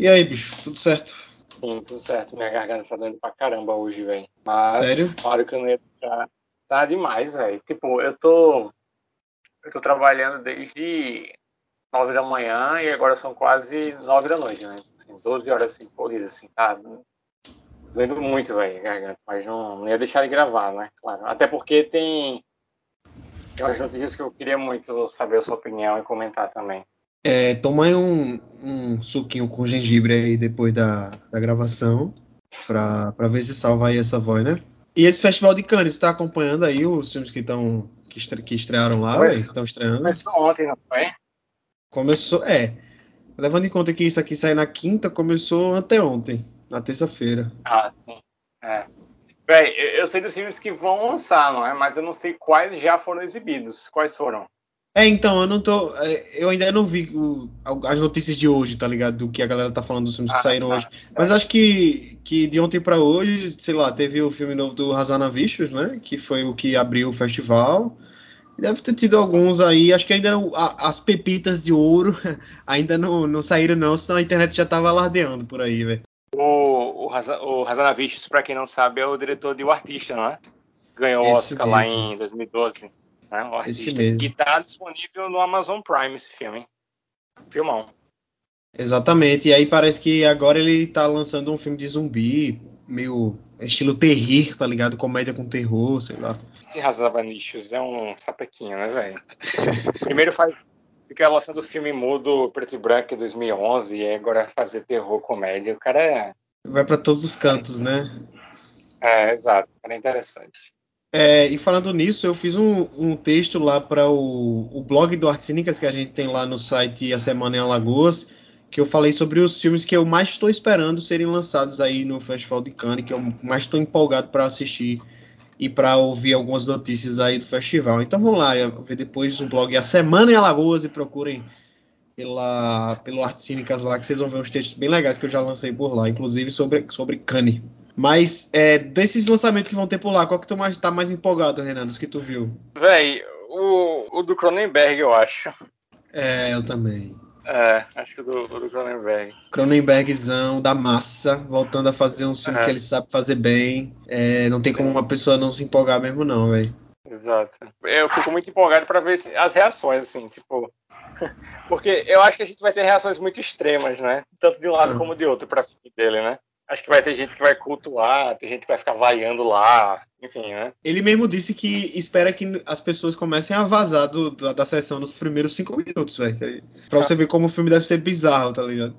E aí, bicho, tudo certo? Sim, tudo certo. Minha garganta tá doendo pra caramba hoje, velho. Mas, Sério? claro que eu não ia deixar. Tá demais, velho. Tipo, eu tô. Eu tô trabalhando desde 9 da manhã e agora são quase 9 da noite, né? Assim, 12 horas assim, corridas, assim, tá? Doendo muito, velho, garganta. Mas não, não ia deixar de gravar, né? Claro. Até porque tem. Tem umas notícias que eu queria muito saber a sua opinião e comentar também. É, toma aí um, um suquinho com gengibre aí depois da, da gravação, pra, pra ver se salva aí essa voz, né? E esse Festival de Cannes, tu tá acompanhando aí os filmes que estão que, estre- que estrearam lá? Que estão estreando? Começou ontem, não foi? Começou, é. Levando em conta que isso aqui sai na quinta, começou anteontem, na terça-feira. Ah, sim. É. Véi, eu eu sei dos filmes que vão lançar, não é? Mas eu não sei quais já foram exibidos. Quais foram? É, então, eu não tô. é, Eu ainda não vi o- as notícias de hoje, tá ligado? Do que a galera tá falando dos filmes que Ah, saíram tá. hoje. Mas acho que, que de ontem pra hoje, sei lá, teve o filme novo do Razanavichus, né? Que foi o que abriu o festival. Deve ter tido alguns aí, acho que ainda não, a- as pepitas de ouro ainda não, não saíram, não, senão a internet já tava alardeando por aí, velho. O, o, Haza- o Hazanavicius, pra quem não sabe, é o diretor de O Artista, não é? Ganhou o Oscar lá mesmo. em 2012. Né? O Esse Artista. mesmo. Que tá disponível no Amazon Prime esse filme. Filmão. Exatamente, e aí parece que agora ele tá lançando um filme de zumbi, meio estilo terrir, tá ligado? Comédia com terror, sei lá. Esse Hazanavicius é um sapequinho, né, velho? Primeiro faz. Fica lançando filme mudo, preto e branco em 2011, e agora fazer terror, comédia. O cara é. Vai pra todos os cantos, né? É, exato. O cara é interessante. É, e falando nisso, eu fiz um, um texto lá para o, o blog do Artes Cínicas que a gente tem lá no site A Semana em Alagoas, que eu falei sobre os filmes que eu mais estou esperando serem lançados aí no Festival de Cannes, que eu mais estou empolgado para assistir e para ouvir algumas notícias aí do festival. Então vamos lá, ver depois o blog A Semana em Alagoas e procurem pela, pelo Artes Cínicas lá, que vocês vão ver uns textos bem legais que eu já lancei por lá, inclusive sobre, sobre Cannes. Mas é, desses lançamentos que vão ter por lá, qual que tu mais, tá mais empolgado, Renan, dos que tu viu? Véi, o, o do Cronenberg, eu acho. É, eu também. É, acho que o do, do Cronenberg. Cronenbergzão, da massa, voltando a fazer um filme É. que ele sabe fazer bem. É, não tem como uma pessoa não se empolgar mesmo, não, velho. Exato. Eu fico muito empolgado pra ver as reações, assim, tipo. Porque eu acho que a gente vai ter reações muito extremas, né? Tanto de um lado Ah. como de outro pra filme dele, né? Acho que vai ter gente que vai cultuar, tem gente que vai ficar vaiando lá, enfim, né? Ele mesmo disse que espera que as pessoas comecem a vazar do- da, da sessão nos primeiros cinco minutos, velho. Pra você ver como o filme deve ser bizarro, tá ligado?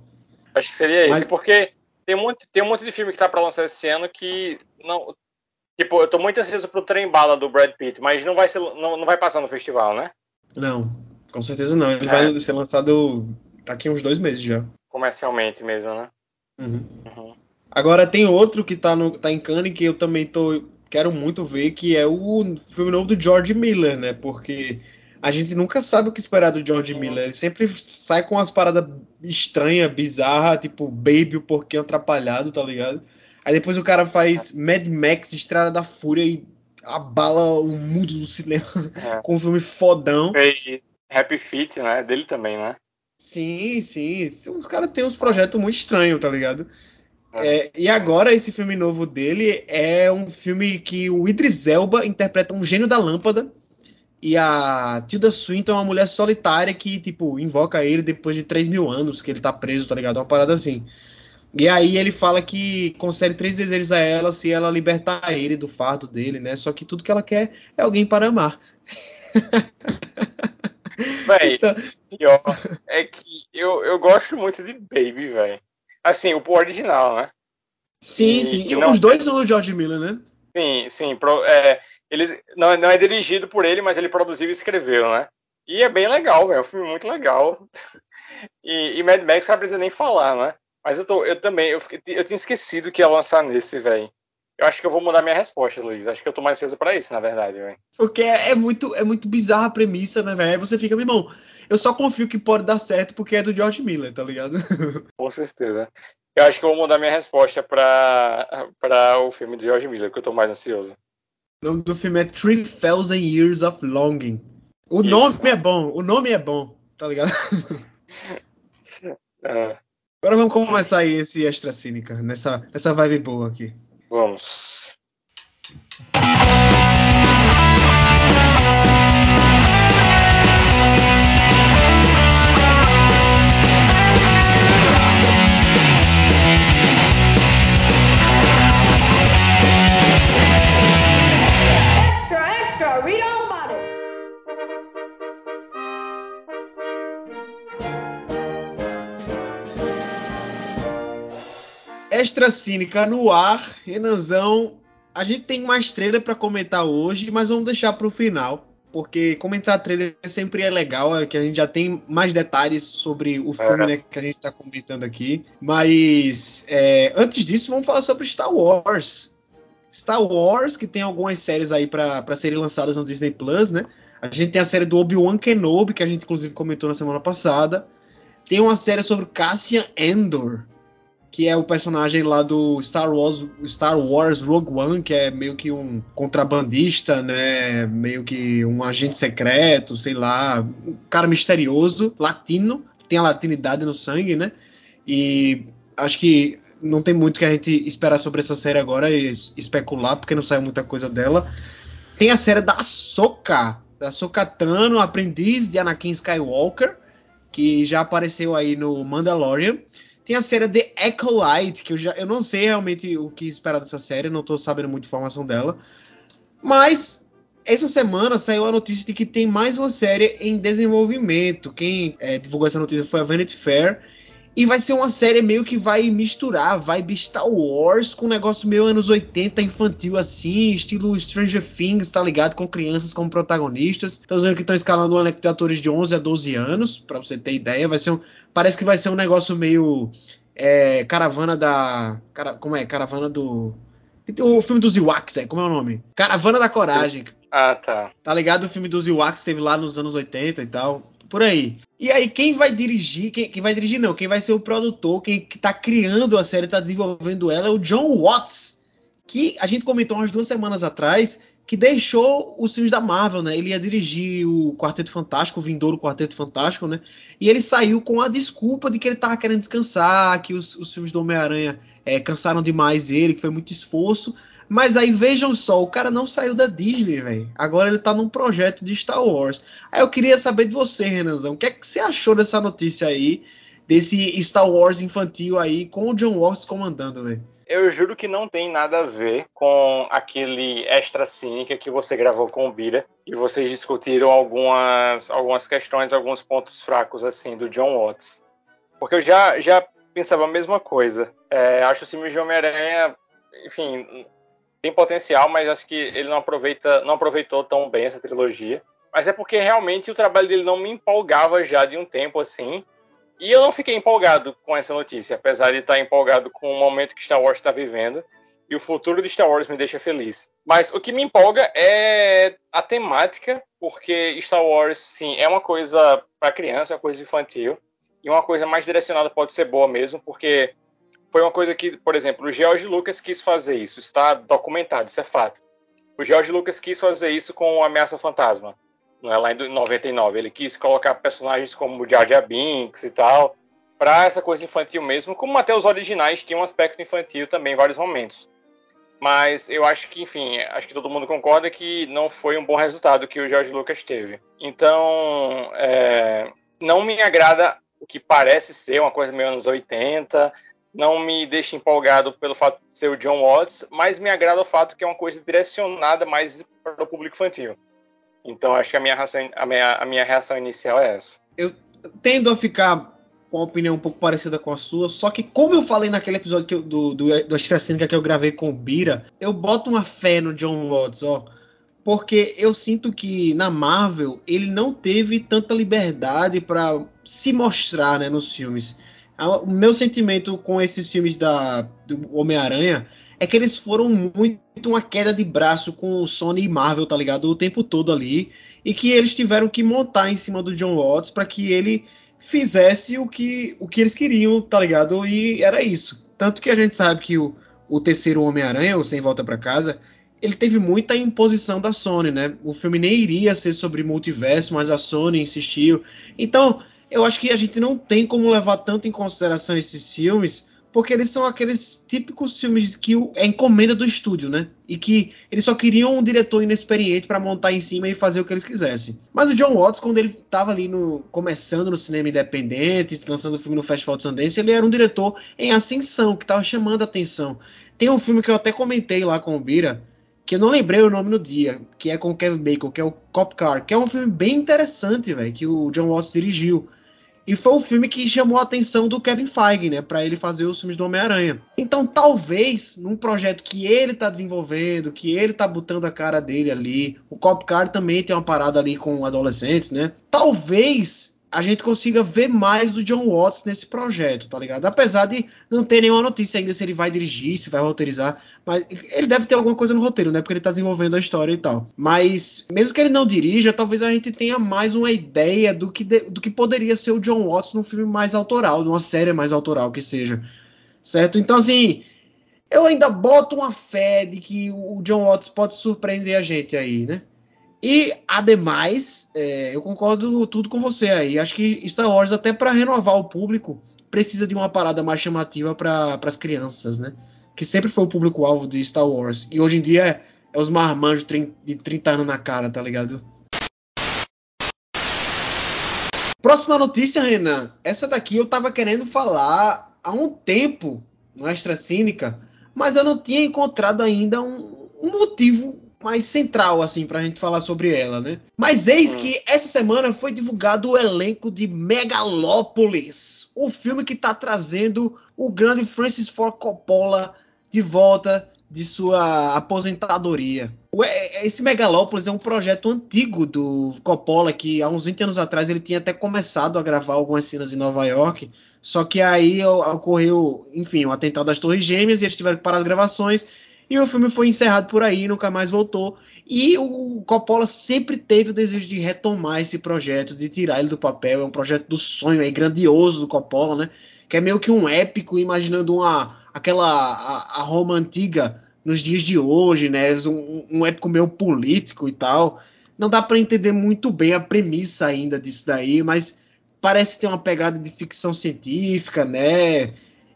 Acho que seria Mas- esse, porque tem um, monte, tem um monte de filme que tá pra lançar esse ano que não. Tipo, eu tô muito ansioso pro trem bala do Brad Pitt, mas não vai, ser, não, não vai passar no festival, né? Não, com certeza não. Ele É. vai ser lançado daqui uns dois meses já. Comercialmente mesmo, né? Uhum. Uhum. Agora tem outro que tá, no, tá em Cannes que eu também tô quero muito ver, que é o filme novo do George Miller, né? Porque a gente nunca sabe o que esperar do George Miller. Ele sempre sai com umas paradas estranhas, bizarras, tipo Baby, o Porquinho Atrapalhado, tá ligado? Aí depois o cara faz Mad Max, Estrada da Fúria e abala o mundo do cinema É. com um filme fodão. Happy Feet, né? Dele também, né? Sim, sim. Os caras têm uns projetos muito estranhos, tá ligado? É. E agora esse filme novo dele é um filme que o Idris Elba interpreta um gênio da lâmpada e a Tilda Swinton é uma mulher solitária que, tipo, invoca ele depois de 3 mil anos que ele tá preso, tá ligado? Uma parada assim. E aí ele fala que concede três desejos a ela se ela libertar ele do fardo dele, né? Só que tudo que ela quer é alguém para amar. Véi, Então- pior é que eu, eu gosto muito de Baby, velho. Assim, o original, né? Sim, E sim. E não- os dois são do George Miller, né? Sim, sim. Pro, é, ele, não, não é dirigido por ele, mas ele produziu e escreveu, né? E é bem legal, velho. É um filme muito legal. E, e Mad Max não precisa nem falar, né? Mas eu, tô, eu também, eu, eu tinha esquecido que ia lançar nesse, velho. Eu acho que eu vou mudar minha resposta, Luiz. Acho que eu tô mais cedo pra isso, na verdade, velho. Porque é, é muito, é muito bizarra a premissa, né, velho? Aí você fica, meu irmão, eu só confio que pode dar certo porque é do George Miller, tá ligado? Com certeza. Eu acho que eu vou mudar minha resposta pra o filme de George Miller, que eu tô mais ansioso. O nome do filme é 3000 Years of Longing. O Isso. nome é bom, o nome é bom, tá ligado? É. Agora vamos começar aí esse extra cínica, nessa, nessa vibe boa aqui. Vamos. Extra Cínica no ar. Renanzão, a gente tem mais trailer para comentar hoje, mas vamos deixar para o final. Porque comentar trailer sempre é legal, é que a gente já tem mais detalhes sobre o filme né, que a gente está comentando aqui. Mas é, antes disso, vamos falar sobre Star Wars. Star Wars, que tem algumas séries aí para serem lançadas no Disney Plus, né? A gente tem a série do Obi-Wan Kenobi, que a gente inclusive comentou na semana passada. Tem uma série sobre Cassian Endor, que é o personagem lá do Star Wars, Star Wars Rogue One, que é meio que um contrabandista, né? Meio que um agente secreto, sei lá, um cara misterioso, latino, tem a latinidade no sangue, né? E acho que não tem muito que a gente esperar sobre essa série agora e especular, porque não saiu muita coisa dela. Tem a série da Soka, da Sokatano, aprendiz de Anakin Skywalker, que já apareceu aí no Mandalorian. Tem a série The Acolyte, que eu, já, eu não sei realmente o que esperar dessa série, não tô sabendo muita informação dela. Mas essa semana saiu a notícia de que tem mais uma série em desenvolvimento. Quem é, divulgou essa notícia foi a Vanity Fair. E vai ser uma série meio que vai misturar vibe Star Wars com um negócio meio anos 80 infantil assim, estilo Stranger Things, tá ligado? Com crianças como protagonistas. Estão dizendo que estão escalando um elenco de atores de 11 a 12 anos, para você ter ideia. Vai ser um, parece que vai ser um negócio meio é, caravana da. Cara, como é? Caravana do. O filme dos Ewoks, é, como é o nome? Caravana da Coragem. Ah, tá. Tá ligado? O filme dos Ewoks teve lá nos anos 80 e tal por aí. E aí, quem vai dirigir, quem, quem, vai dirigir não, quem vai ser o produtor, quem que tá criando a série, tá desenvolvendo ela, é o John Watts, que a gente comentou umas duas semanas atrás, que deixou os filmes da Marvel, né? Ele ia dirigir o Quarteto Fantástico, o Vindouro Quarteto Fantástico, né? E ele saiu com a desculpa de que ele tava querendo descansar, que os, os filmes do Homem-Aranha é, cansaram demais ele, que foi muito esforço. Mas aí vejam só, o cara não saiu da Disney, velho. Agora ele tá num projeto de Star Wars. Aí eu queria saber de você, Renanzão, o que é que você achou dessa notícia aí, desse Star Wars infantil aí, com o John Watts comandando, velho? Eu juro que não tem nada a ver com aquele extra cínica que você gravou com o Bira e vocês discutiram algumas, algumas questões, alguns pontos fracos assim do John Watts. Porque eu já, já pensava a mesma coisa. É, acho o filme de Homem-Aranha, enfim, tem potencial, mas acho que ele não aproveita, não aproveitou tão bem essa trilogia. Mas é porque realmente o trabalho dele não me empolgava já de um tempo assim. E eu não fiquei empolgado com essa notícia, apesar de estar empolgado com o momento que Star Wars está vivendo. E o futuro de Star Wars me deixa feliz. Mas o que me empolga é a temática, porque Star Wars, sim, é uma coisa para criança, é uma coisa infantil. E uma coisa mais direcionada pode ser boa mesmo, porque foi uma coisa que, por exemplo, o George Lucas quis fazer isso, está documentado, isso é fato. O George Lucas quis fazer isso com o Ameaça Fantasma, não é lá em 99. Ele quis colocar personagens como o Jar Jar Binks e tal, para essa coisa infantil mesmo, como até os originais tinham um aspecto infantil também em vários momentos. Mas eu acho que, enfim, acho que todo mundo concorda que não foi um bom resultado que o George Lucas teve. Então, é, não me agrada o que parece ser uma coisa meio anos 80, não me deixa empolgado pelo fato de ser o John Watts, mas me agrada o fato que é uma coisa direcionada mais para o público infantil. Então acho que a minha, reação, a minha, a minha reação inicial é essa. Eu tendo a ficar com uma opinião um pouco parecida com a sua, só que como eu falei naquele episódio eu, do, do, do Extra que eu gravei com o Bira, eu boto uma fé no John Watts, ó. Porque eu sinto que na Marvel ele não teve tanta liberdade para se mostrar né, nos filmes. O meu sentimento com esses filmes da, do Homem-Aranha é que eles foram muito uma queda de braço com Sony e Marvel, tá ligado? O tempo todo ali. E que eles tiveram que montar em cima do John Watts para que ele fizesse o que, o que eles queriam, tá ligado? E era isso. Tanto que a gente sabe que o, o terceiro Homem-Aranha, o Sem Volta para Casa, ele teve muita imposição da Sony, né? O filme nem iria ser sobre multiverso, mas a Sony insistiu. Então, eu acho que a gente não tem como levar tanto em consideração esses filmes, porque eles são aqueles típicos filmes que é encomenda do estúdio, né? E que eles só queriam um diretor inexperiente para montar em cima e fazer o que eles quisessem. Mas o John Watts, quando ele estava ali no, começando no cinema independente, lançando o filme no Festival de Sundance, ele era um diretor em ascensão, que estava chamando a atenção. Tem um filme que eu até comentei lá com o Bira, que eu não lembrei o nome no dia, que é com o Kevin Bacon, que é o Cop Car, que é um filme bem interessante, velho, que o John Watts dirigiu. E foi o filme que chamou a atenção do Kevin Feige, né, para ele fazer os filmes do Homem-Aranha. Então, talvez, num projeto que ele tá desenvolvendo, que ele tá botando a cara dele ali, o Cop Car também tem uma parada ali com adolescentes, né? Talvez a gente consiga ver mais do John Watts nesse projeto, tá ligado? Apesar de não ter nenhuma notícia ainda se ele vai dirigir, se vai roteirizar, mas ele deve ter alguma coisa no roteiro, né? Porque ele tá desenvolvendo a história e tal. Mas mesmo que ele não dirija, talvez a gente tenha mais uma ideia do que, de, do que poderia ser o John Watts num filme mais autoral, numa série mais autoral que seja. Certo? Então, assim, eu ainda boto uma fé de que o John Watts pode surpreender a gente aí, né? E, ademais, é, eu concordo tudo com você aí. Acho que Star Wars, até para renovar o público, precisa de uma parada mais chamativa para as crianças, né? Que sempre foi o público-alvo de Star Wars. E hoje em dia é, é os marmanjos de 30 anos na cara, tá ligado? Próxima notícia, Renan. Essa daqui eu tava querendo falar há um tempo no Extra Cínica, mas eu não tinha encontrado ainda um, um motivo mais central, assim, pra gente falar sobre ela, né? Mas eis hum. que essa semana foi divulgado o elenco de Megalópolis, o filme que tá trazendo o grande Francis Ford Coppola de volta de sua aposentadoria. Esse Megalópolis é um projeto antigo do Coppola, que há uns 20 anos atrás ele tinha até começado a gravar algumas cenas em Nova York, só que aí ocorreu, enfim, o atentado das Torres Gêmeas e eles tiveram que parar as gravações e o filme foi encerrado por aí, nunca mais voltou. E o Coppola sempre teve o desejo de retomar esse projeto, de tirar ele do papel. É um projeto do sonho aí, grandioso do Coppola, né? Que é meio que um épico, imaginando uma aquela a, a Roma antiga nos dias de hoje, né? Um, um épico meio político e tal. Não dá para entender muito bem a premissa ainda disso daí, mas parece ter uma pegada de ficção científica, né?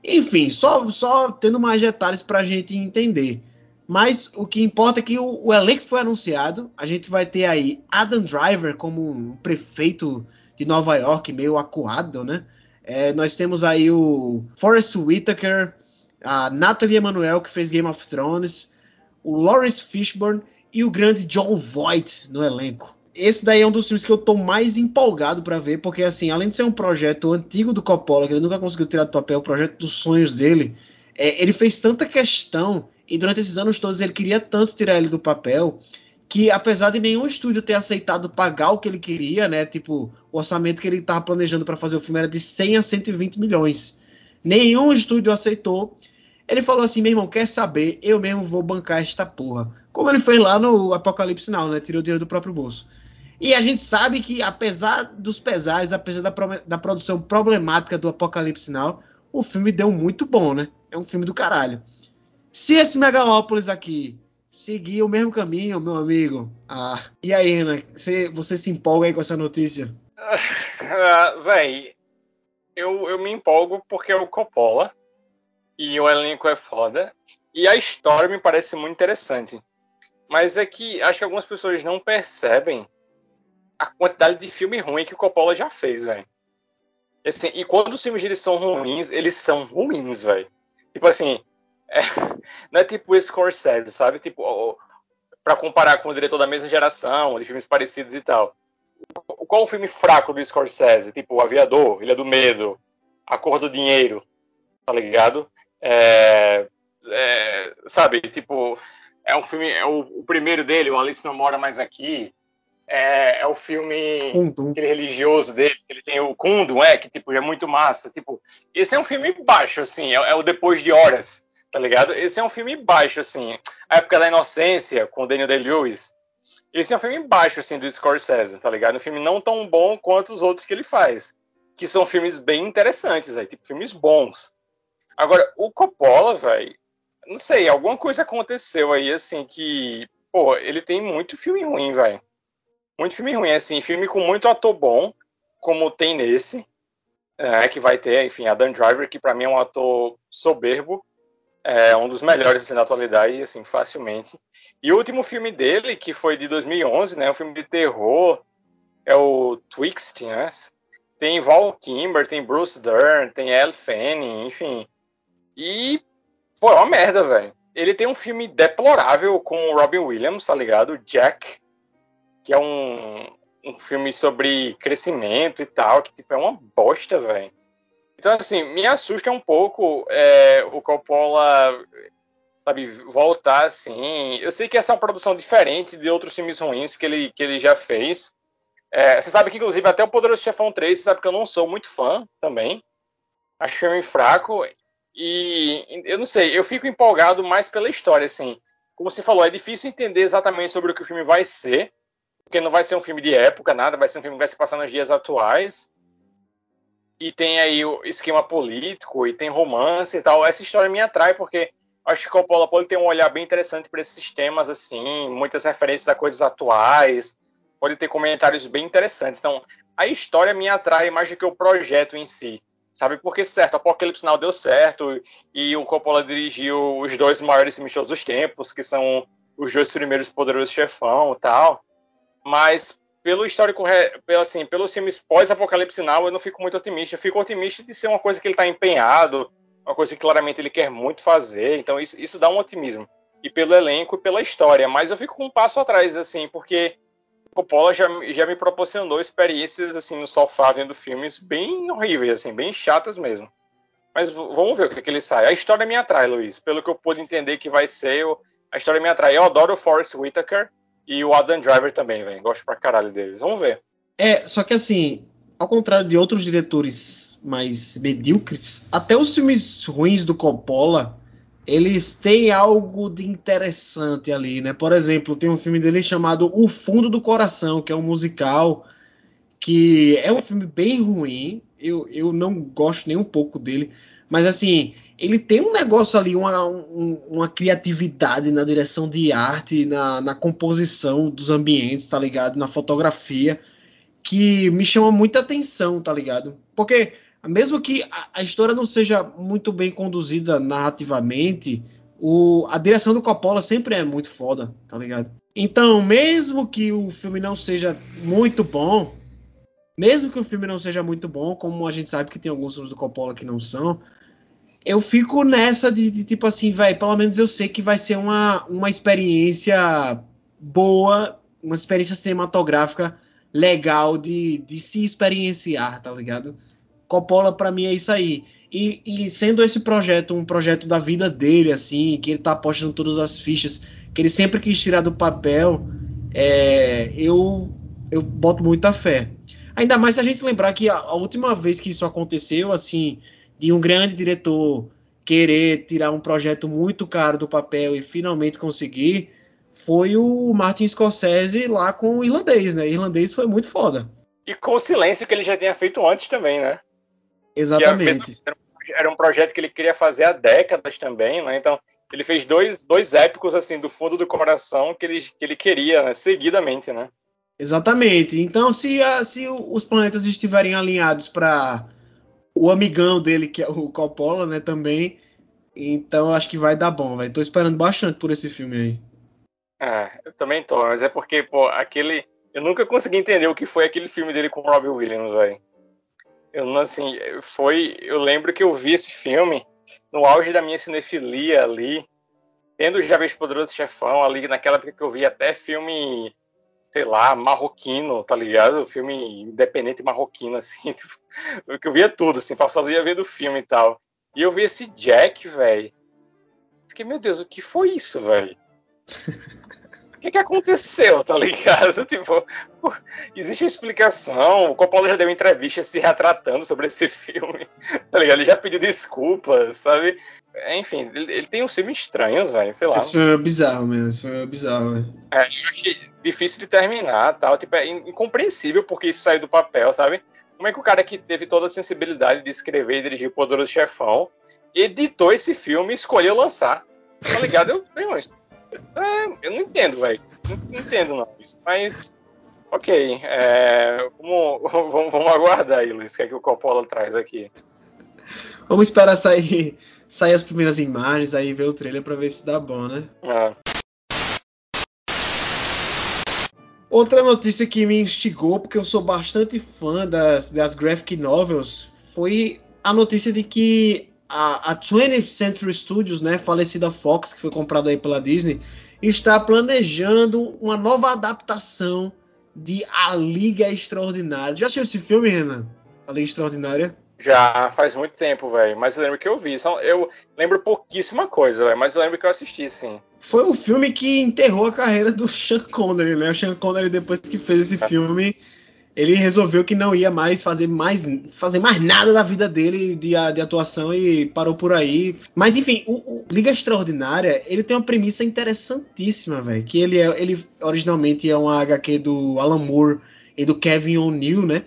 Enfim, só, só tendo mais detalhes para a gente entender. Mas o que importa é que o, o, elenco foi anunciado. A gente vai ter aí Adam Driver como um prefeito de Nova York, meio acuado, né? É, nós temos aí o Forrest Whitaker, a Natalie Emanuel, que fez Game of Thrones, o Lawrence Fishburne e o grande John Voight no elenco esse daí é um dos filmes que eu tô mais empolgado para ver, porque assim, além de ser um projeto antigo do Coppola, que ele nunca conseguiu tirar do papel, o projeto dos sonhos dele, é, ele fez tanta questão, e durante esses anos todos ele queria tanto tirar ele do papel, que apesar de nenhum estúdio ter aceitado pagar o que ele queria, né, tipo, o orçamento que ele estava planejando para fazer o filme era de 100 a 120 milhões. Nenhum estúdio aceitou. Ele falou assim, meu irmão, quer saber? Eu mesmo vou bancar esta porra. Como ele fez lá no Apocalipse Now, né? Tirou dinheiro do próprio bolso. E a gente sabe que, apesar dos pesares, apesar da, da produção problemática do Apocalipse Now, o filme deu muito bom, né? É um filme do caralho. Se esse Megalópolis aqui seguir o mesmo caminho, meu amigo. Ah, e aí, Ana, você, você se empolga aí com essa notícia? Uh, véi, eu, eu me empolgo porque é o Coppola e o elenco é foda e a história me parece muito interessante. Mas é que acho que algumas pessoas não percebem a quantidade de filme ruim que o Coppola já fez, velho. Assim, e quando os filmes dele são ruins, eles são ruins, velho. Tipo assim, é, não é tipo Scorsese, sabe? Tipo, para comparar com o diretor da mesma geração, de filmes parecidos e tal. Qual o filme fraco do Scorsese? Tipo, O Aviador, Ilha do Medo, A Cor do Dinheiro, tá ligado? É, é, sabe, tipo, é um filme, é o, o primeiro dele, o Alice Não Mora Mais Aqui, é, é o filme aquele religioso dele, ele tem o Kundum, é, que tipo, é muito massa. Tipo, esse é um filme baixo, assim, é, é, o Depois de Horas, tá ligado? Esse é um filme baixo, assim. A época da Inocência, com o Daniel Day-Lewis. Esse é um filme baixo, assim, do Scorsese, tá ligado? Um filme não tão bom quanto os outros que ele faz. Que são filmes bem interessantes, aí, tipo, filmes bons. Agora, o Coppola, velho, não sei, alguma coisa aconteceu aí, assim, que, pô, ele tem muito filme ruim, velho muito filme ruim, assim, filme com muito ator bom, como tem nesse, é, que vai ter, enfim, Dan Driver, que para mim é um ator soberbo, é um dos melhores assim, da atualidade, assim, facilmente. E o último filme dele, que foi de 2011, né, um filme de terror, é o Twixt, né? Tem Val Kimber, tem Bruce Dern, tem Elle Fanning, enfim. E, pô, é uma merda, velho. Ele tem um filme deplorável com o Robin Williams, tá ligado? Jack, que é um, um filme sobre crescimento e tal, que tipo é uma bosta, velho. Então, assim, me assusta um pouco é, o Coppola, sabe, voltar assim. Eu sei que essa é uma produção diferente de outros filmes ruins que ele, que ele já fez. É, você sabe que, inclusive, até o Poderoso Chefão 3, você sabe que eu não sou muito fã também. Acho filme fraco. E eu não sei, eu fico empolgado mais pela história, assim. Como você falou, é difícil entender exatamente sobre o que o filme vai ser porque não vai ser um filme de época, nada, vai ser um filme que vai se passar nos dias atuais. E tem aí o esquema político, e tem romance e tal. Essa história me atrai, porque acho que o Coppola pode ter um olhar bem interessante para esses temas, assim, muitas referências a coisas atuais, pode ter comentários bem interessantes. Então, a história me atrai mais do que o projeto em si. Sabe, porque certo, Apocalipse Now deu certo, e o Coppola dirigiu os dois maiores filmes de todos os tempos, que são os dois primeiros Poderosos Chefão e tal. Mas pelo histórico, pelo, assim, pelos filmes pós-Apocalipse Now, eu não fico muito otimista. Eu fico otimista de ser uma coisa que ele está empenhado, uma coisa que claramente ele quer muito fazer. Então isso, isso dá um otimismo. E pelo elenco e pela história. Mas eu fico com um passo atrás, assim, porque Coppola já, já me proporcionou experiências, assim, no sofá vendo filmes bem horríveis, assim, bem chatas mesmo. Mas vamos ver o que, que ele sai. A história me atrai, Luiz. Pelo que eu pude entender que vai ser, a história me atrai. Eu adoro Forrest Whitaker. E o Adam Driver também, velho. Gosto pra caralho deles. Vamos ver. É, só que assim, ao contrário de outros diretores mais medíocres, até os filmes ruins do Coppola, eles têm algo de interessante ali, né? Por exemplo, tem um filme dele chamado O Fundo do Coração, que é um musical que é um filme bem ruim. Eu, eu não gosto nem um pouco dele, mas assim, ele tem um negócio ali, uma, um, uma criatividade na direção de arte, na, na, composição dos ambientes, tá ligado? Na fotografia, que me chama muita atenção, tá ligado? Porque, mesmo que a, a história não seja muito bem conduzida narrativamente, o, a direção do Coppola sempre é muito foda, tá ligado? Então, mesmo que o filme não seja muito bom, mesmo que o filme não seja muito bom, como a gente sabe que tem alguns filmes do Coppola que não são, eu fico nessa de, de tipo assim, velho, pelo menos eu sei que vai ser uma, uma experiência boa, uma experiência cinematográfica legal de, de se experienciar, tá ligado? Coppola para mim é isso aí. E, e, sendo esse projeto um projeto da vida dele, assim, que ele tá apostando todas as fichas, que ele sempre quis tirar do papel, é, eu, eu boto muita fé. Ainda mais se a gente lembrar que a, a última vez que isso aconteceu, assim, de um grande diretor querer tirar um projeto muito caro do papel e finalmente conseguir, foi o Martin Scorsese lá com o irlandês, né? O irlandês foi muito foda. E com o silêncio que ele já tinha feito antes também, né? Exatamente. Era um projeto que ele queria fazer há décadas também, né? Então, ele fez dois, dois épicos, assim, do fundo do coração que ele, que ele queria, né? Seguidamente, né? Exatamente. Então, se, a, se os planetas estiverem alinhados para o amigão dele, que é o Coppola, né, também. Então acho que vai dar bom, velho. Tô esperando bastante por esse filme aí. É, eu também tô, mas é porque, pô, aquele. Eu nunca consegui entender o que foi aquele filme dele com o Robbie Williams, velho. Eu não, assim, foi. Eu lembro que eu vi esse filme no auge da minha cinefilia ali, tendo já visto Poderoso Chefão ali, naquela época que eu vi até filme sei lá, marroquino, tá ligado? Filme independente marroquino, assim. Tipo, eu via tudo, assim, passava o dia vendo filme e tal. E eu vi esse Jack, velho. Fiquei, meu Deus, o que foi isso, velho? O que, que aconteceu, tá ligado? Tipo, existe uma explicação. O Coppola já deu entrevista se retratando sobre esse filme, tá ligado? Ele já pediu desculpas, sabe? Enfim, ele, ele tem uns filmes estranhos, velho, sei lá. Esse filme é bizarro mesmo, esse filme é bizarro, velho. É, eu achei difícil de terminar, tal, tipo, é incompreensível porque isso saiu do papel, sabe? Como é que o cara que teve toda a sensibilidade de escrever e dirigir o Poderoso Chefão editou esse filme e escolheu lançar? Tá ligado? Eu, é, eu não entendo, velho. Não, não entendo, não. Isso. Mas Ok, é, vamos, vamos, vamos, aguardar aí, Luiz, o que é que o Coppola traz aqui. Vamos esperar sair, sair as primeiras imagens, aí ver o trailer para ver se dá bom, né? É. Outra notícia que me instigou, porque eu sou bastante fã das, das graphic novels, foi a notícia de que a, a 20th Century Studios, né, falecida Fox, que foi comprada aí pela Disney, está planejando uma nova adaptação de A Liga Extraordinária. Já assistiu esse filme, Renan? A Liga Extraordinária? Já faz muito tempo, velho. Mas eu lembro que eu vi. Eu lembro pouquíssima coisa, velho. Mas eu lembro que eu assisti, sim. Foi o filme que enterrou a carreira do Sean Connery, né? O Sean Connery, depois que fez esse é. filme, ele resolveu que não ia mais fazer mais, fazer mais nada da vida dele de, de atuação e parou por aí. Mas enfim, o, o, Liga Extraordinária, ele tem uma premissa interessantíssima, velho. Que ele, é, ele originalmente é uma HQ do Alan Moore e do Kevin O'Neill, né?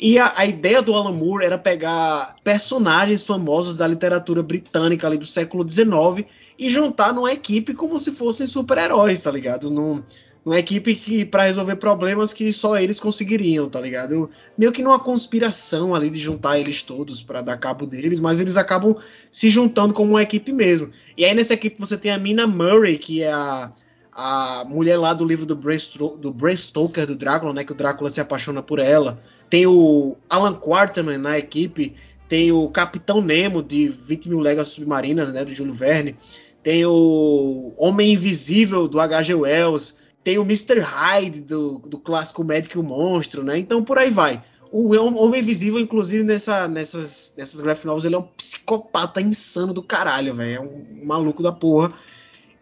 E a, a, ideia do Alan Moore era pegar personagens famosos da literatura britânica ali do século XIX e juntar numa equipe como se fossem super-heróis, tá ligado? Num, uma equipe que para resolver problemas que só eles conseguiriam, tá ligado? Meio que numa conspiração ali de juntar eles todos para dar cabo deles, mas eles acabam se juntando como uma equipe mesmo. E aí nessa equipe você tem a Mina Murray, que é a, a mulher lá do livro do Bram, do Bram Stoker do Drácula, né, que o Drácula se apaixona por ela. Tem o Alan Quarterman na equipe, tem o Capitão Nemo de 20 mil léguas submarinas, né, do Júlio Verne. Tem o Homem Invisível do H.G. Wells tem o Mr. Hyde do, do clássico Médico e o Monstro, né? Então por aí vai. O Homem Invisível, inclusive, nessa, nessas, nessas graphic novels, ele é um psicopata insano do caralho, velho. É um, maluco da porra.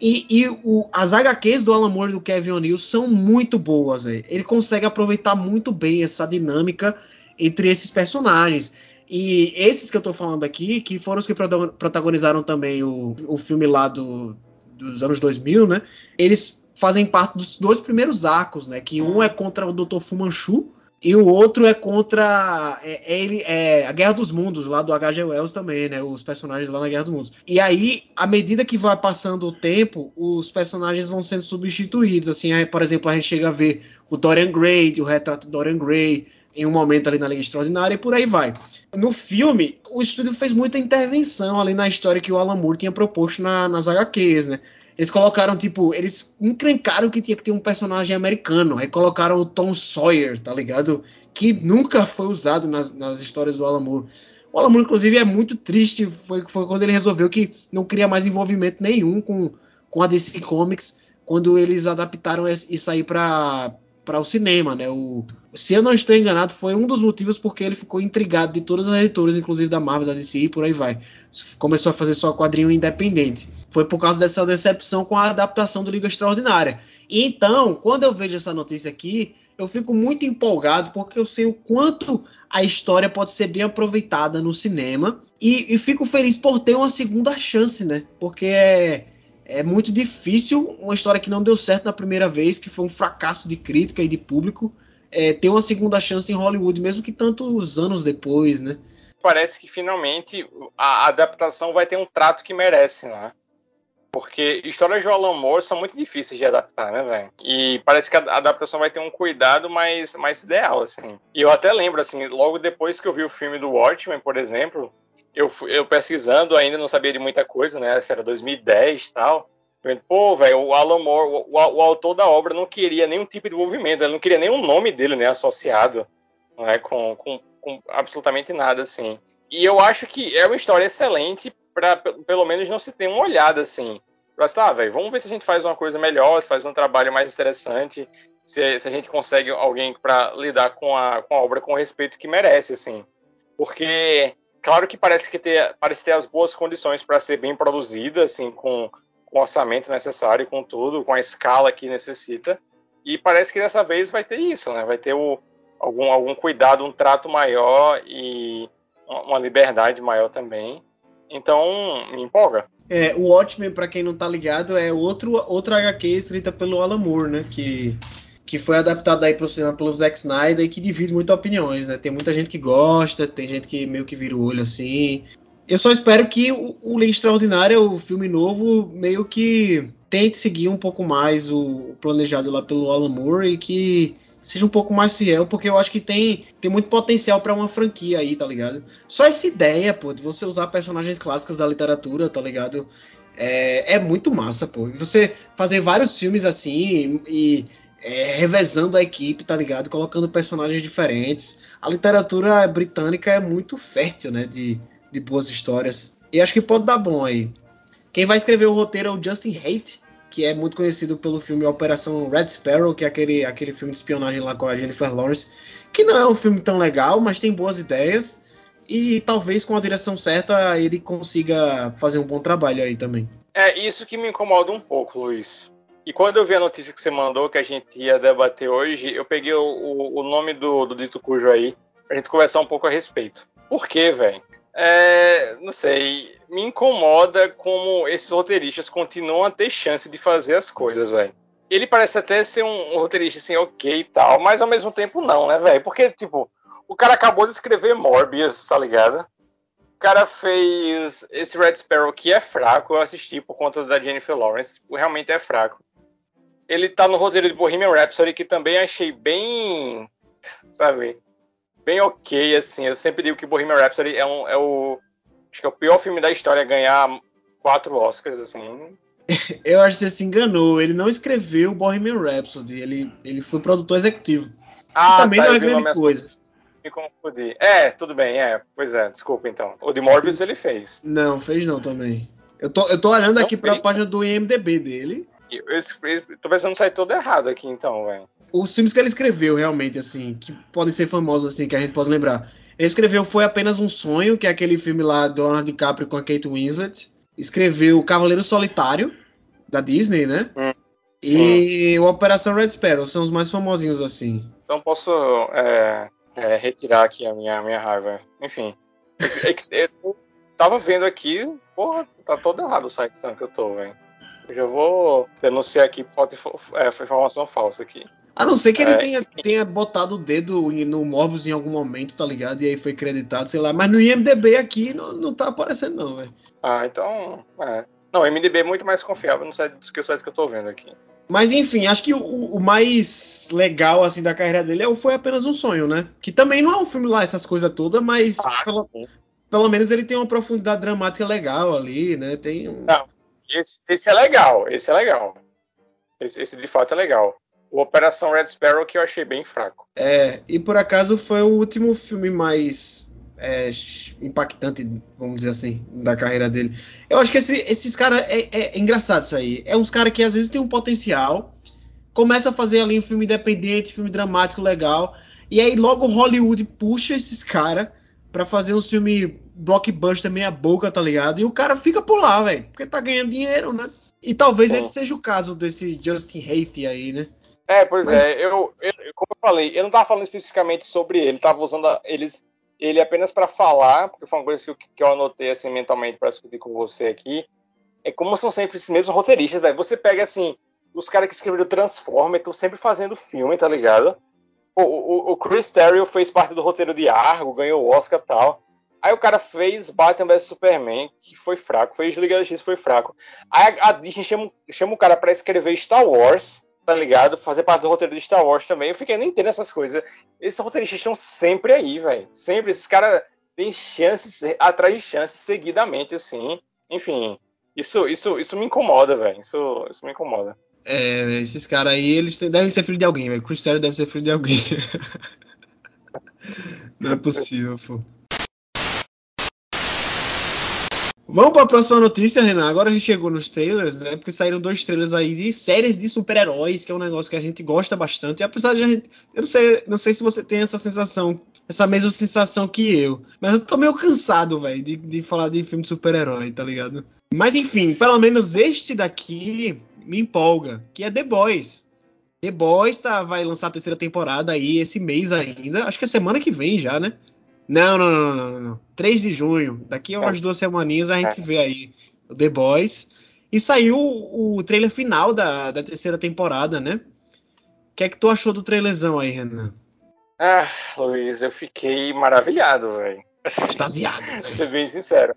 E, e o, as HQs do Alan Moore e do Kevin O'Neill são muito boas. Ele consegue aproveitar muito bem essa dinâmica entre esses personagens. E esses que eu tô falando aqui, que foram os que protagonizaram também o, o filme lá do, dos anos 2000, né? Eles fazem parte dos dois primeiros arcos, né? Que um é contra o Dr. Fumanchu e o outro é contra é, é, ele é a Guerra dos Mundos lá do H.G. Wells também, né? Os personagens lá na Guerra dos Mundos. E aí, à medida que vai passando o tempo, os personagens vão sendo substituídos. Assim, aí, por exemplo, a gente chega a ver o Dorian Gray, o retrato de Dorian Gray em um momento ali na Liga Extraordinária e por aí vai. No filme, o estúdio fez muita intervenção ali na história que o Alan Moore tinha proposto na, nas HQs, né? Eles colocaram, tipo, eles encrencaram que tinha que ter um personagem americano. Aí colocaram o Tom Sawyer, tá ligado? Que nunca foi usado nas, nas histórias do Alan Moore. O Alan Moore, inclusive, é muito triste. Foi, foi quando ele resolveu que não queria mais envolvimento nenhum com, com a DC Comics. Quando eles adaptaram isso aí pra, para o cinema, né? O, se eu não estou enganado, foi um dos motivos porque ele ficou intrigado de todas as editoras, inclusive da Marvel, da DC e por aí vai. Começou a fazer só quadrinho independente. Foi por causa dessa decepção com a adaptação do Liga Extraordinária. E então, quando eu vejo essa notícia aqui, eu fico muito empolgado porque eu sei o quanto a história pode ser bem aproveitada no cinema e, e fico feliz por ter uma segunda chance, né? Porque é é muito difícil uma história que não deu certo na primeira vez, que foi um fracasso de crítica e de público, é, ter uma segunda chance em Hollywood, mesmo que tantos anos depois, né? Parece que finalmente a adaptação vai ter um trato que merece, né? Porque histórias de Alan Moore são muito difíceis de adaptar, né, velho? E parece que a adaptação vai ter um cuidado mais, mais ideal, assim. E eu até lembro, assim, logo depois que eu vi o filme do Watchmen, por exemplo, eu, eu pesquisando ainda não sabia de muita coisa, né? Essa era 2010 e tal. Pô, velho, o Alan Moore, o, o, autor da obra não queria nenhum tipo de envolvimento, ele não queria o nome dele, né, associado, né, com, com, com, absolutamente nada, assim. E eu acho que é uma história excelente para pelo menos não se ter uma olhada, assim. Pra ah, velho, vamos ver se a gente faz uma coisa melhor, se faz um trabalho mais interessante, se, se a gente consegue alguém para lidar com a, com a obra com o respeito que merece, assim. Porque Claro que parece que ter, parece ter as boas condições para ser bem produzida, assim, com, com o orçamento necessário, com tudo, com a escala que necessita. E parece que dessa vez vai ter isso, né? Vai ter o, algum, algum cuidado, um trato maior e uma liberdade maior também. Então, me empolga. É, o Watchmen, para quem não tá ligado, é outro, outra HQ escrita pelo Alan Moore, né? Que que foi adaptado aí pro cinema pelo Zack Snyder e que divide muitas opiniões, né? Tem muita gente que gosta, tem gente que meio que vira o olho assim. Eu só espero que o, o Lei Extraordinária, o filme novo, meio que tente seguir um pouco mais o, o planejado lá pelo Alan Moore e que seja um pouco mais fiel, porque eu acho que tem, tem muito potencial para uma franquia aí, tá ligado? Só essa ideia, pô, de você usar personagens clássicos da literatura, tá ligado? É, é muito massa, pô. Você fazer vários filmes assim e, é, revezando a equipe, tá ligado? Colocando personagens diferentes. A literatura britânica é muito fértil, né? De, de boas histórias. E acho que pode dar bom aí. Quem vai escrever o roteiro é o Justin Haidt, que é muito conhecido pelo filme Operação Red Sparrow, que é aquele, aquele filme de espionagem lá com a Jennifer Lawrence, que não é um filme tão legal, mas tem boas ideias. E talvez com a direção certa ele consiga fazer um bom trabalho aí também. É isso que me incomoda um pouco, Luiz. E quando eu vi a notícia que você mandou, que a gente ia debater hoje, eu peguei o, o, nome do, do dito cujo aí, pra gente conversar um pouco a respeito. Por quê, velho? É, não sei, me incomoda como esses roteiristas continuam a ter chance de fazer as coisas, velho. Ele parece até ser um, um, roteirista assim, ok e tal, mas ao mesmo tempo não, né, velho? Porque, tipo, o cara acabou de escrever Morbius, tá ligado? O cara fez esse Red Sparrow que é fraco, eu assisti por conta da Jennifer Lawrence, tipo, realmente é fraco. Ele tá no roteiro de Bohemian Rhapsody, que também achei bem, sabe, bem ok, assim. Eu sempre digo que Bohemian Rhapsody é, um, é o. Acho que é o pior filme da história a ganhar quatro Oscars, assim. Eu acho que você se enganou. Ele não escreveu Bohemian Rhapsody. Ele, ele foi produtor executivo. Ah, também tá, não é grande coisa. Me confundi. É, tudo bem, é. Pois é, desculpa então. O de Morbius ele fez. Não, fez não também. Eu tô, eu tô olhando não aqui fez. pra página do IMDB dele. Eu, eu, eu tô pensando sair todo errado aqui então, velho os filmes que ele escreveu realmente, assim, que podem ser famosos, assim, que a gente pode lembrar. Ele escreveu Foi Apenas um Sonho, que é aquele filme lá do Leonardo DiCaprio com a Kate Winslet. Escreveu Cavaleiro Solitário, da Disney, né? Hum, e o Operação Red Sparrow, são os mais famosinhos, assim. Então posso é, é, retirar aqui a minha, a minha raiva. Enfim. eu tava vendo aqui, porra, tá todo errado o site que eu tô, velho. Eu já vou denunciar aqui, pode é, foi informação falsa aqui. A não ser que ele é, tenha, tenha botado o dedo no Morbius em algum momento, tá ligado? E aí foi creditado, sei lá. Mas no IMDB aqui não, não tá aparecendo, não, velho. Ah, então. É. Não, o IMDB é muito mais confiável no site do que o site que eu tô vendo aqui. Mas enfim, acho que o, o, mais legal assim da carreira dele é o Foi Apenas um Sonho, né? Que também não é um filme lá, essas coisas todas, mas ah, pelo, pelo, menos ele tem uma profundidade dramática legal ali, né? Tem um... Não, esse, esse é legal, esse é legal. Esse, esse de fato é legal o Operação Red Sparrow que eu achei bem fraco. É, e por acaso foi o último filme mais é, impactante, vamos dizer assim, da carreira dele. Eu acho que esse, esses caras, é, é, é, engraçado isso aí. É uns caras que às vezes tem um potencial, começa a fazer ali um filme independente, filme dramático legal, e aí logo Hollywood puxa esses caras para fazer um filme blockbuster meia boca, tá ligado? E o cara fica por lá, velho, porque tá ganhando dinheiro, né? E talvez esse seja o caso desse Justin Hate aí, né? É, pois Mas... é, eu, eu, como eu falei, eu não estava falando especificamente sobre ele, estava usando a, eles, ele apenas para falar, porque foi uma coisa que eu, que eu anotei assim mentalmente para discutir com você aqui. É como são sempre esses mesmos roteiristas, velho. Você pega assim, os caras que escreveram Transformers estão sempre fazendo filme, tá ligado? O, o, o, Chris Terrio fez parte do roteiro de Argo, ganhou o Oscar e tal. Aí o cara fez Batman vs Superman, que foi fraco, fez Liga da X, foi fraco. Aí a, Disney chama, chama o cara para escrever Star Wars, tá ligado? Fazer parte do roteiro de Star Wars também. Eu fiquei, nem entendo essas coisas. Esses roteiristas estão sempre aí, velho. Sempre. Esses caras têm chances atrás de chances seguidamente, assim. Enfim, isso, isso, isso me incomoda, velho. Isso, isso me incomoda. É, esses caras aí, eles devem ser filho de alguém, velho. Chris Terry deve ser filho de alguém. Não é possível, pô. Vamos para a próxima notícia, Renan. Agora a gente chegou nos trailers, né? Porque saíram dois trailers aí de séries de super-heróis, que é um negócio que a gente gosta bastante. E apesar de a gente. Eu não sei, não sei se você tem essa sensação, essa mesma sensação que eu. Mas eu tô meio cansado, velho, de, de falar de filme de super-herói, tá ligado? Mas enfim, pelo menos este daqui me empolga, que é The Boys. The Boys tá, vai lançar a terceira temporada aí esse mês ainda. Acho que é semana que vem já, né? Não, não, não, não, não. 3 de junho. Daqui a umas é. duas semaninhas a gente é. vê aí o The Boys. E saiu o trailer final da, da terceira temporada, né? O que é que tu achou do trailerzão aí, Renan? Ah, Luiz, eu fiquei maravilhado, velho. Extasiado. Vou ser bem sincero.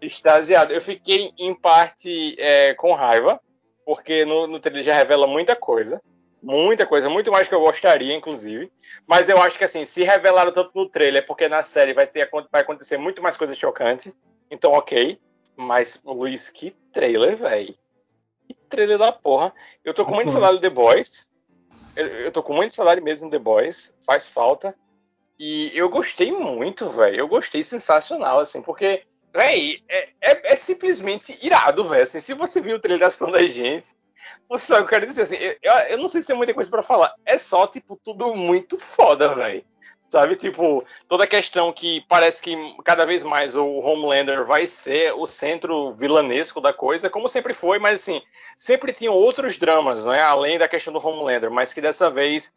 Extasiado. Eu fiquei, em parte, é, com raiva, porque no, no trailer já revela muita coisa. Muita coisa, muito mais que eu gostaria, inclusive. Mas eu acho que assim, se revelaram tanto no trailer, é porque na série vai, ter, vai acontecer muito mais coisa chocante. Então, ok. Mas, Luiz, que trailer, velho. Que trailer da porra. Eu tô com muito saudade de The Boys. Eu, eu tô com muito saudade mesmo de The Boys. Faz falta. E eu gostei muito, velho. Eu gostei sensacional, assim, porque, velho, é, é, é, simplesmente irado, velho. Assim, se você viu o trailer da ação da gente, você sabe o que eu quero dizer, assim, eu, eu não sei se tem muita coisa para falar. É só, tipo, tudo muito foda, velho. Sabe, tipo, toda a questão que parece que cada vez mais o Homelander vai ser o centro vilanesco da coisa, como sempre foi, mas assim, sempre tinham outros dramas, não é? Além da questão do Homelander, mas que dessa vez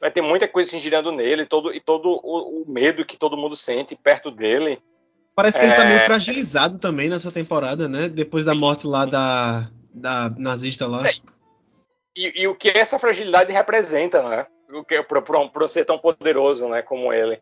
vai ter muita coisa se girando nele, todo, e todo o, o, medo que todo mundo sente perto dele. Parece que é... ele tá meio é. fragilizado também nessa temporada, né? Depois da morte lá da, da nazista lá. É. E, e, o que essa fragilidade representa, né? o que para um ser tão poderoso, né, como ele.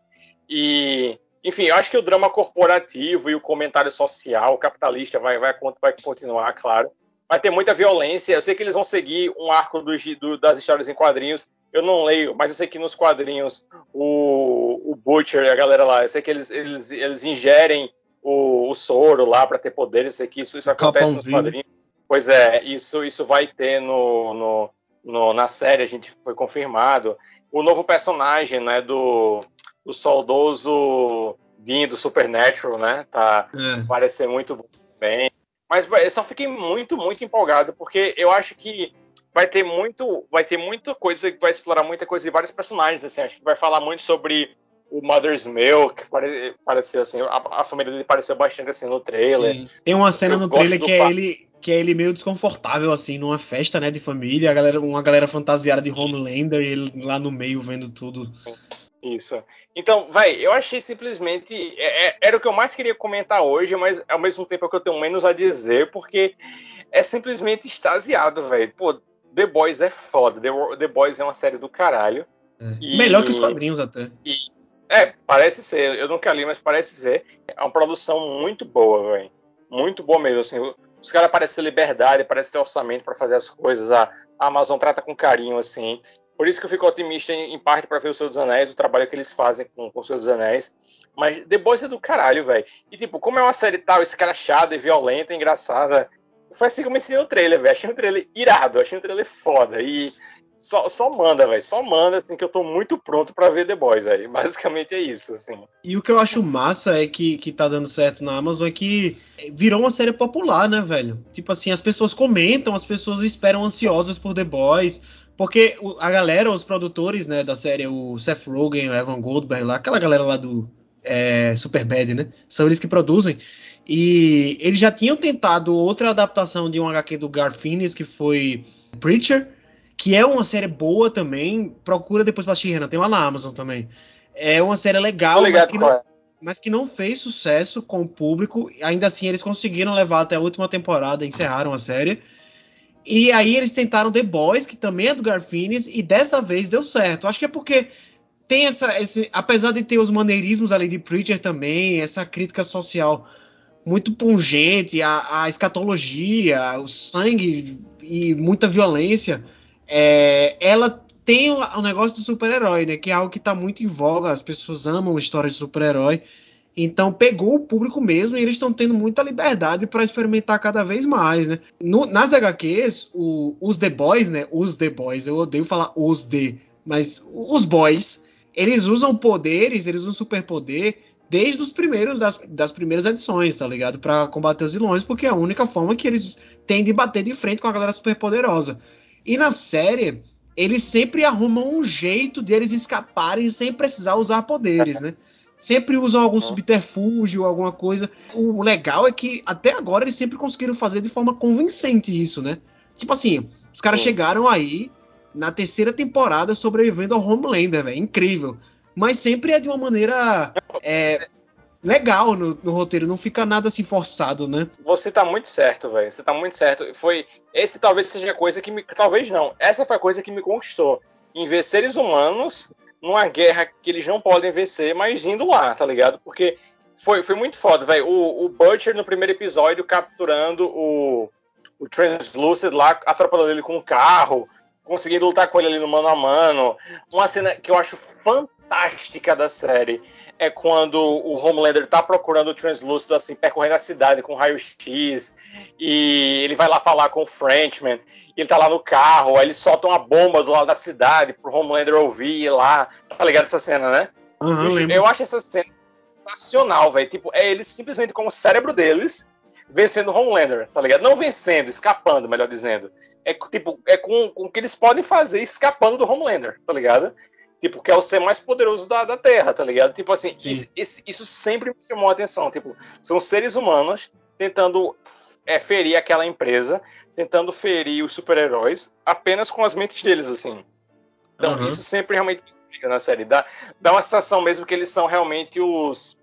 E, enfim, eu acho que o drama corporativo e o comentário social capitalista vai, vai, vai continuar, claro. Vai ter muita violência. Eu sei que eles vão seguir um arco do, do, das histórias em quadrinhos. Eu não leio, mas eu sei que nos quadrinhos o, o Butcher, a galera lá, eu sei que eles, eles, eles ingerem o, o soro lá para ter poder. Eu sei que isso, isso acontece nos quadrinhos. Pois é, isso, isso vai ter no, no no, na série, a gente foi confirmado. O novo personagem, né, do, do saudoso Dean do Supernatural, né, tá, é. parece ser muito bem. Mas eu só fiquei muito, muito empolgado, porque eu acho que vai ter muito, vai ter muita coisa que vai explorar muita coisa de vários personagens, assim, acho que vai falar muito sobre o Mother's Milk, pare, pareceu assim, a, a, família dele pareceu bastante assim no trailer. Sim. Tem uma cena eu no trailer que é ele que é ele meio desconfortável, assim, numa festa, né, de família, a galera, uma galera fantasiada de Homelander e ele lá no meio vendo tudo. Isso. Então, vai, eu achei simplesmente. É, é, era o que eu mais queria comentar hoje, mas ao mesmo tempo é o que eu tenho menos a dizer, porque é simplesmente extasiado, velho. Pô, The Boys é foda. The, The Boys é uma série do caralho. É. E, Melhor que os quadrinhos até. E, é, parece ser. Eu nunca li, mas parece ser. É uma produção muito boa, velho. Muito boa mesmo. Assim, os caras parecem ter liberdade, parecem ter orçamento para fazer as coisas. A, Amazon trata com carinho, assim. Por isso que eu fico otimista em, em parte para ver o Senhor dos Anéis, o trabalho que eles fazem com, com o Senhor dos Anéis. Mas The Boys é do caralho, velho. E tipo, como é uma série tal, escrachada e violenta, engraçada. Foi assim que eu me ensinei o trailer, velho. Achei um trailer irado, achei um trailer foda. E só, só manda, velho. Só manda, assim, que eu tô muito pronto para ver The Boys, velho. Basicamente é isso, assim. E o que eu acho massa é que, que tá dando certo na Amazon é que virou uma série popular, né, velho? Tipo assim, as pessoas comentam, as pessoas esperam ansiosas por The Boys. Porque a galera, os produtores, né, da série, o Seth Rogen, o Evan Goldberg lá, aquela galera lá do é, Superbad, né? São eles que produzem. E eles já tinham tentado outra adaptação de um HQ do Garfinis, que foi Preacher que é uma série boa também. Procura depois pra assistir, Renan, tem lá na Amazon também. É uma série legal, mas que, não, é. mas que, não, fez sucesso com o público. Ainda assim, eles conseguiram levar até a última temporada, encerraram a série. E aí eles tentaram The Boys, que também é do Garfinis, e dessa vez deu certo. Acho que é porque tem essa. Esse, apesar de ter os maneirismos ali de Preacher também, essa crítica social muito pungente, a, a escatologia, o sangue e muita violência é, ela tem o, o negócio do super-herói, né? Que é algo que está muito em voga, as pessoas amam histórias de super-herói. Então pegou o público mesmo e eles estão tendo muita liberdade para experimentar cada vez mais, né? No, nas HQs, o, os The Boys, né? Os The Boys, eu odeio falar os The, mas os Boys, eles usam poderes, eles usam superpoder desde os primeiros das, das primeiras edições, tá ligado? Para combater os vilões, porque é a única forma que eles têm de bater de frente com a galera superpoderosa. E na série, eles sempre arrumam um jeito deles escaparem sem precisar usar poderes, né? Sempre usam algum subterfúgio, alguma coisa. O legal é que até agora eles sempre conseguiram fazer de forma convincente isso, né? Tipo assim, os caras chegaram aí na terceira temporada sobrevivendo ao Homelander, velho. Incrível. Mas sempre é de uma maneira é, legal no, no, roteiro, não fica nada assim forçado, né? Você tá muito certo, velho. Você tá muito certo. Foi esse talvez seja a coisa que me talvez não. Essa foi a coisa que me conquistou. Em ver seres humanos numa guerra que eles não podem vencer, mas indo lá, tá ligado? Porque foi, foi muito foda, velho. O, o Butcher no primeiro episódio capturando o, o Translucid lá, atropelando ele com um carro. conseguindo lutar com ele ali no mano a mano. Uma cena que eu acho fantástica da série é quando o Homelander tá procurando o Translúcido, assim, percorrendo a cidade com raio-x, e ele vai lá falar com o Frenchman, ele tá lá no carro, aí ele solta uma bomba do lado da cidade pro Homelander ouvir lá. Tá ligado essa cena, né? Uhum, eu acho essa cena sensacional, velho. Tipo, é eles simplesmente como o cérebro deles vencendo o Homelander, tá ligado? Não vencendo, escapando, melhor dizendo. É tipo, é com, com o que eles podem fazer escapando do Homelander, tá ligado? Tipo, que é o ser mais poderoso da, da Terra, tá ligado? Tipo assim, isso, isso, isso, sempre me chamou a atenção. Tipo, são seres humanos tentando é, ferir aquela empresa, tentando ferir os super-heróis apenas com as mentes deles, assim. Então, uhum. isso sempre realmente fica na série. Dá, dá uma sensação mesmo que eles são realmente os,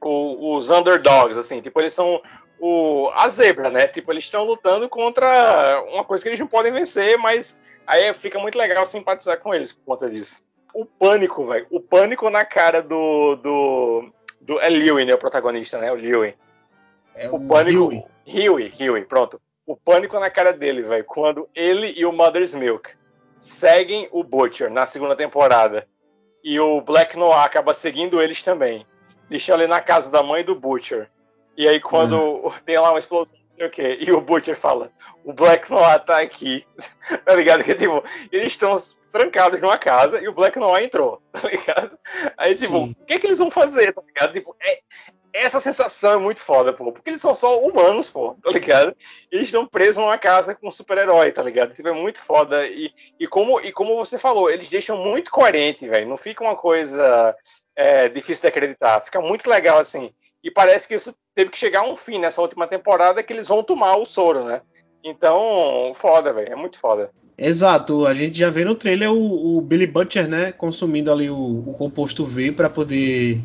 os, os underdogs, assim. Tipo, eles são o, a zebra, né? Tipo, eles estão lutando contra uma coisa que eles não podem vencer, mas aí fica muito legal simpatizar com eles por conta disso. O pânico, velho. O pânico na cara do. do, do é Lewin, né? O protagonista, né? O Lewin. É o, o pânico. Huey. Huey, pronto. O pânico na cara dele, velho. Quando ele e o Mother's Milk seguem o Butcher na segunda temporada. E o Black Noir acaba seguindo eles também. Deixa ele na casa da mãe do Butcher. E aí quando uhum. tem lá uma explosão, sei o quê, e o Butcher fala, o Black Noir tá aqui, tá ligado? Que tipo, eles estão trancados numa casa e o Black Noir entrou, tá ligado? Aí tipo, Sim. o que é que eles vão fazer, tá ligado? Tipo, é, essa sensação é muito foda, pô, porque eles são só humanos, pô, tá ligado? Eles estão presos numa casa com um super-herói, tá ligado? Tipo, é muito foda. E, e, como, e como você falou, eles deixam muito coerente, velho. Não fica uma coisa é, difícil de acreditar. Fica muito legal, assim. E parece que isso teve que chegar a um fim nessa última temporada que eles vão tomar o soro, né? Então, foda, velho. É muito foda. Exato, a gente já vê no trailer o, o Billy Butcher, né, consumindo ali o, o composto V para poder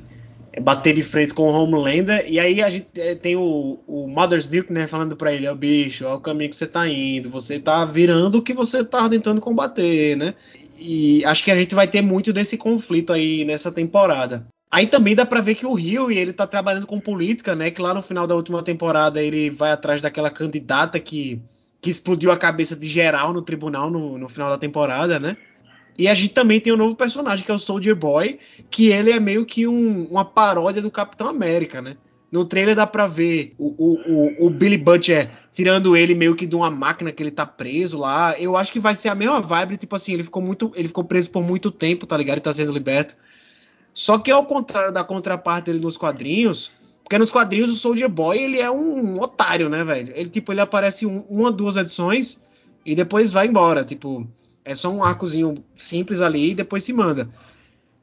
bater de frente com o Homelander. E aí a gente é, tem o, o Mother's Milk, né, falando para ele, ó, oh, bicho, ó o caminho que você tá indo, você tá virando o que você tá tentando combater, né? E acho que a gente vai ter muito desse conflito aí nessa temporada. Aí também dá para ver que o Rio ele tá trabalhando com política, né? Que lá no final da última temporada ele vai atrás daquela candidata que, que explodiu a cabeça de geral no tribunal no, no final da temporada, né? E a gente também tem um novo personagem que é o Soldier Boy, que ele é meio que um, uma paródia do Capitão América, né? No trailer dá pra ver o, o, o, Billy Butcher tirando ele meio que de uma máquina que ele tá preso lá. Eu acho que vai ser a mesma vibe, tipo assim, ele ficou muito. Ele ficou preso por muito tempo, tá ligado? Ele tá sendo liberto. Só que ao contrário da contraparte dele nos quadrinhos, porque nos quadrinhos o Soldier Boy ele é um otário, né, velho? Ele tipo ele aparece um, uma, duas edições e depois vai embora, tipo é só um arcozinho simples ali e depois se manda.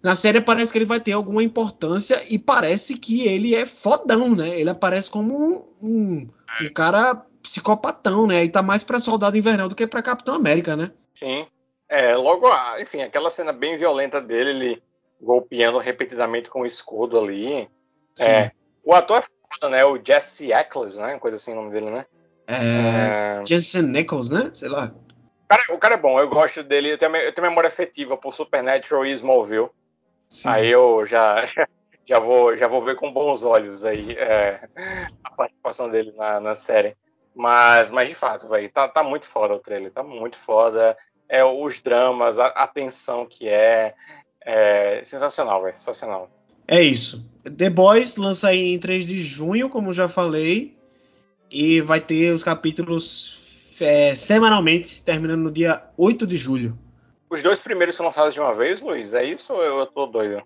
Na série parece que ele vai ter alguma importância e parece que ele é fodão, né? Ele aparece como um, um, um cara psicopatão, né? E tá mais para Soldado Invernal do que para Capitão América, né? Sim. É, logo, enfim, aquela cena bem violenta dele, ele golpeando repetidamente com o escudo ali. É, o ator é foda, né? O Jesse Eccles, né? Coisa assim o nome dele, né? É, é... Jensen Nichols, né? Sei lá. O cara, o cara, é bom, eu gosto dele. Eu tenho, eu tenho memória afetiva por Supernatural e Smallville. Sim. Aí eu já, já, vou, já vou ver com bons olhos aí é, a participação dele na, na série. Mas, mas de fato, velho, tá, tá muito foda o trailer, tá muito foda. É, os dramas, a, a tensão que é. É sensacional, velho. Sensacional. É isso. The Boys lança aí em 3 de junho, como já falei. E vai ter os capítulos é, semanalmente, terminando no dia 8 de julho. Os dois primeiros são lançados de uma vez, Luiz? É isso ou eu tô doido?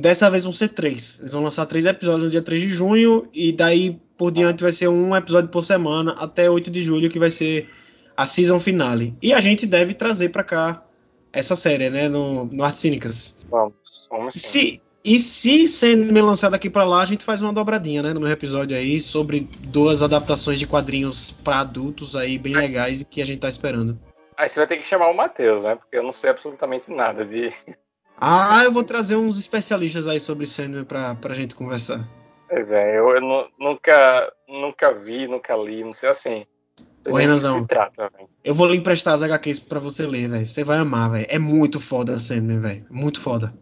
Dessa vez vão ser três. Eles vão lançar três episódios no dia 3 de junho. E daí por diante vai ser um episódio por semana até 8 de julho, que vai ser a season finale. E a gente deve trazer para cá essa série, né, no, no Art Cínicas. Vamos, vamos sim. Se, e se sendo me lançado aqui para lá, a gente faz uma dobradinha, né, no meu episódio aí, sobre duas adaptações de quadrinhos para adultos aí, bem legais e que a gente tá esperando. Aí você vai ter que chamar o Matheus, né, porque eu não sei absolutamente nada de... Ah, eu vou trazer uns especialistas aí sobre Sandman pra, pra gente conversar. Pois é, eu, eu nunca, nunca vi, nunca li, não sei assim. Ô, Renanzão, trata, eu vou lhe emprestar as HQs pra você ler, velho. Você vai amar, velho. É muito foda a Sandman, velho. Muito foda.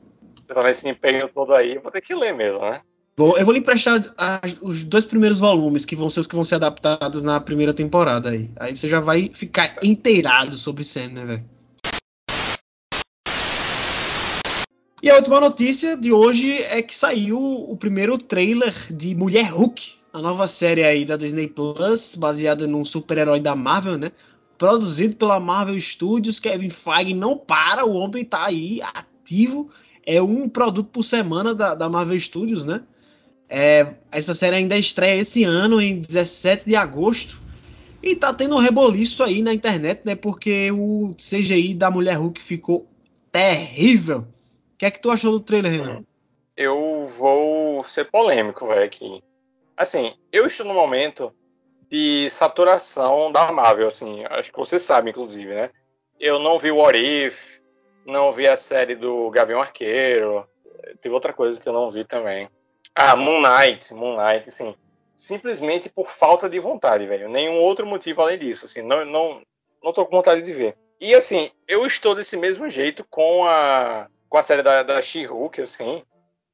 Você tá nesse empenho todo aí, eu vou ter que ler mesmo, né? Eu vou lhe emprestar as, os dois primeiros volumes, que vão ser os que vão ser adaptados na primeira temporada aí. Aí você já vai ficar inteirado sobre Sandman, velho? E a última notícia de hoje é que saiu o primeiro trailer de Mulher Hulk, a nova série aí da Disney Plus, baseada num super-herói da Marvel, né? Produzido pela Marvel Studios, Kevin Feige não para, o homem tá aí ativo. É um produto por semana da, da Marvel Studios, né? É, essa série ainda estreia esse ano, em 17 de agosto. E tá tendo um reboliço aí na internet, né? Porque o CGI da Mulher Hulk ficou terrível. O que é que tu achou do trailer, Renan? Eu vou ser polêmico, velho, aqui assim, eu estou no momento de saturação da Marvel, assim, acho que você sabe, inclusive, né? Eu não vi o What If, não vi a série do Gavião Arqueiro, teve outra coisa que eu não vi também. Ah, Moon Knight, Moon Knight, assim, simplesmente por falta de vontade, velho. Nenhum outro motivo além disso, assim, não, não, não tô com vontade de ver. E assim, eu estou desse mesmo jeito com a com a série da, da She-Hulk, assim,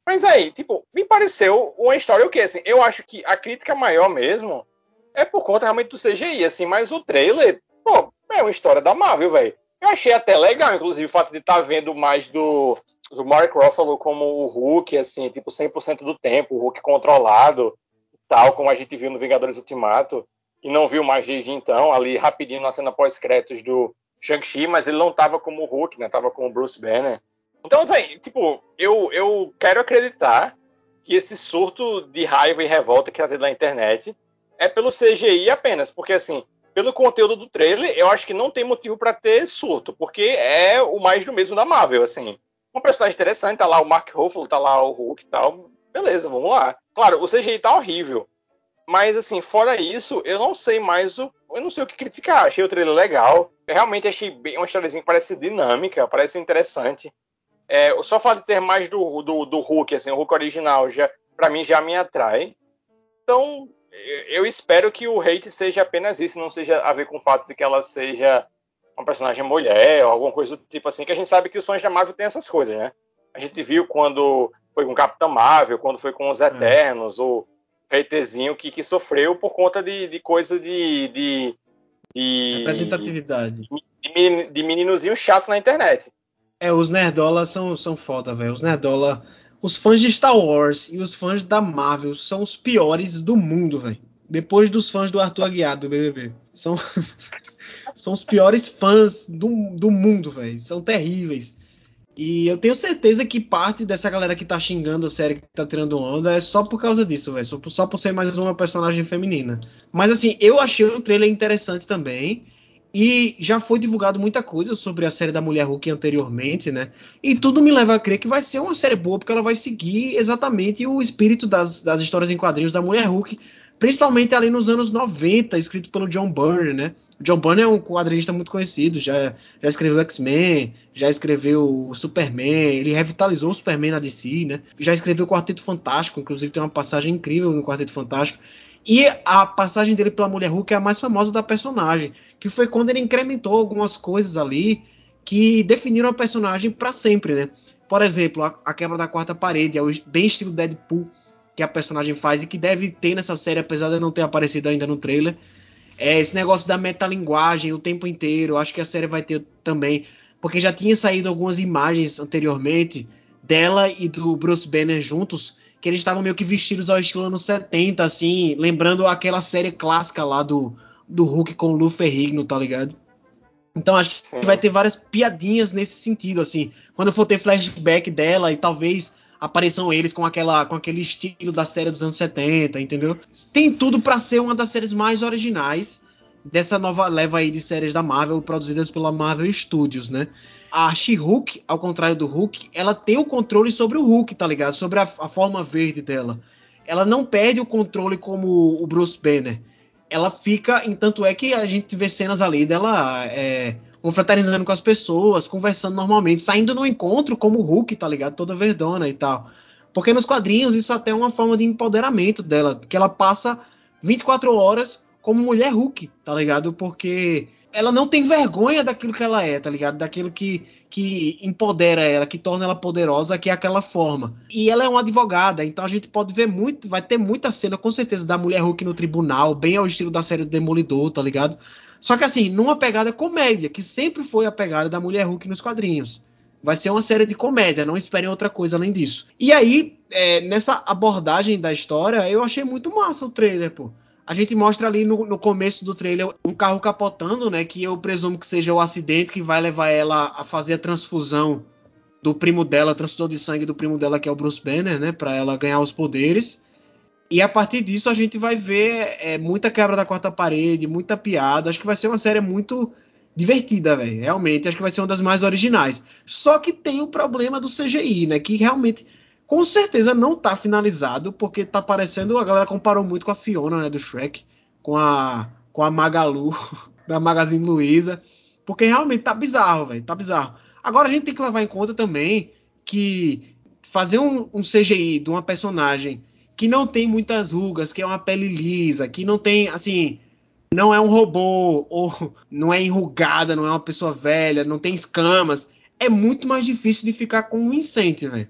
mas aí, tipo, me pareceu uma história o que assim, eu acho que a crítica maior mesmo é por conta realmente do CGI, assim, mas o trailer, pô, é uma história da Marvel, velho. Eu achei até legal, inclusive, o fato de estar tá vendo mais do, do Mark Ruffalo como o Hulk, assim, tipo, 100% do tempo, o Hulk controlado, tal, como a gente viu no Vingadores Ultimato, e não viu mais desde então, ali rapidinho na cena pós-créditos do Shang-Chi, mas ele não tava como o Hulk, né, tava como o Bruce Banner. Então, tipo, eu, eu quero acreditar que esse surto de raiva e revolta que tá tendo na internet é pelo CGI apenas, porque assim, pelo conteúdo do trailer, eu acho que não tem motivo para ter surto, porque é o mais do mesmo da Marvel, assim. Uma personagem interessante, tá lá o Mark Ruffalo, tá lá o Hulk e tal, beleza, vamos lá. Claro, o CGI tá horrível, mas assim, fora isso, eu não sei mais o. Eu não sei o que criticar. Achei o trailer legal. Eu realmente achei bem, uma historiazinha que parece dinâmica, parece interessante. É, só fato de ter mais do, do, do Hulk, assim, o Hulk original, já para mim já me atrai. Então, eu espero que o hate seja apenas isso, não seja a ver com o fato de que ela seja uma personagem mulher ou alguma coisa do tipo assim, que a gente sabe que os sonhos da Marvel tem essas coisas, né? A gente viu quando foi com Capitão Marvel, quando foi com os é. Eternos, é. o haterzinho que, que sofreu por conta de, de coisa de, de, de representatividade. De, de meninozinho chato na internet. É, os nerdolas são, são foda, velho. Os nerdola. Os fãs de Star Wars e os fãs da Marvel são os piores do mundo, velho. Depois dos fãs do Arthur Aguiar do BBB. São, são os piores fãs do, do mundo, velho. São terríveis. E eu tenho certeza que parte dessa galera que tá xingando a série, que tá tirando onda, é só por causa disso, velho. Só, só por ser mais uma personagem feminina. Mas assim, eu achei o trailer interessante também. E já foi divulgado muita coisa sobre a série da Mulher Hulk anteriormente, né? E tudo me leva a crer que vai ser uma série boa, porque ela vai seguir exatamente o espírito das, das histórias em quadrinhos da Mulher Hulk, principalmente ali nos anos 90, escrito pelo John Byrne, né? O John Byrne é um quadrinista muito conhecido, já, já escreveu X-Men, já escreveu Superman, ele revitalizou o Superman na DC, né? Já escreveu Quarteto Fantástico, inclusive tem uma passagem incrível no Quarteto Fantástico. E a passagem dele pela Mulher Hulk é a mais famosa da personagem, que foi quando ele incrementou algumas coisas ali que definiram a personagem para sempre, né? Por exemplo, a, a, quebra da quarta parede, é o bem estilo Deadpool que a personagem faz e que deve ter nessa série, apesar de não ter aparecido ainda no trailer. É esse negócio da metalinguagem o tempo inteiro, acho que a série vai ter também, porque já tinha saído algumas imagens anteriormente dela e do Bruce Banner juntos, que eles estavam meio que vestidos ao estilo anos 70, assim, lembrando aquela série clássica lá do, do Hulk com o Lou Ferrigno, tá ligado? Então acho que Sim. vai ter várias piadinhas nesse sentido, assim. Quando for ter flashback dela e talvez apareçam eles com aquela com aquele estilo da série dos anos 70, entendeu? Tem tudo para ser uma das séries mais originais dessa nova leva aí de séries da Marvel produzidas pela Marvel Studios, né? A She-Hulk, ao contrário do Hulk, ela tem o controle sobre o Hulk, tá ligado? Sobre a, a, forma verde dela. Ela não perde o controle como o Bruce Banner. Ela fica, tanto é que a gente vê cenas ali dela é, confraternizando com as pessoas, conversando normalmente, saindo no encontro como o Hulk, tá ligado? Toda verdona e tal. Porque nos quadrinhos isso até é uma forma de empoderamento dela, que ela passa 24 horas como mulher Hulk, tá ligado? Porque ela não tem vergonha daquilo que ela é, tá ligado? Daquilo que, que empodera ela, que torna ela poderosa, que é aquela forma. E ela é uma advogada, então a gente pode ver muito, vai ter muita cena, com certeza, da mulher Hulk no tribunal, bem ao estilo da série do Demolidor, tá ligado? Só que assim, numa pegada comédia, que sempre foi a pegada da mulher Hulk nos quadrinhos. Vai ser uma série de comédia, não esperem outra coisa além disso. E aí, é, nessa abordagem da história, eu achei muito massa o trailer, pô. A gente mostra ali no, no, começo do trailer um carro capotando, né? Que eu presumo que seja o acidente que vai levar ela a fazer a transfusão do primo dela, transfusão de sangue do primo dela, que é o Bruce Banner, né? Para ela ganhar os poderes. E a partir disso a gente vai ver é, muita quebra da quarta parede, muita piada. Acho que vai ser uma série muito divertida, velho. Realmente, acho que vai ser uma das mais originais. Só que tem o problema do CGI, né? Que realmente com certeza não tá finalizado, porque tá parecendo. A galera comparou muito com a Fiona, né, do Shrek, com a, com a Magalu, da Magazine Luiza, porque realmente tá bizarro, velho, tá bizarro. Agora a gente tem que levar em conta também que fazer um, um CGI de uma personagem que não tem muitas rugas, que é uma pele lisa, que não tem, assim, não é um robô, ou não é enrugada, não é uma pessoa velha, não tem escamas, é muito mais difícil de ficar convincente, velho.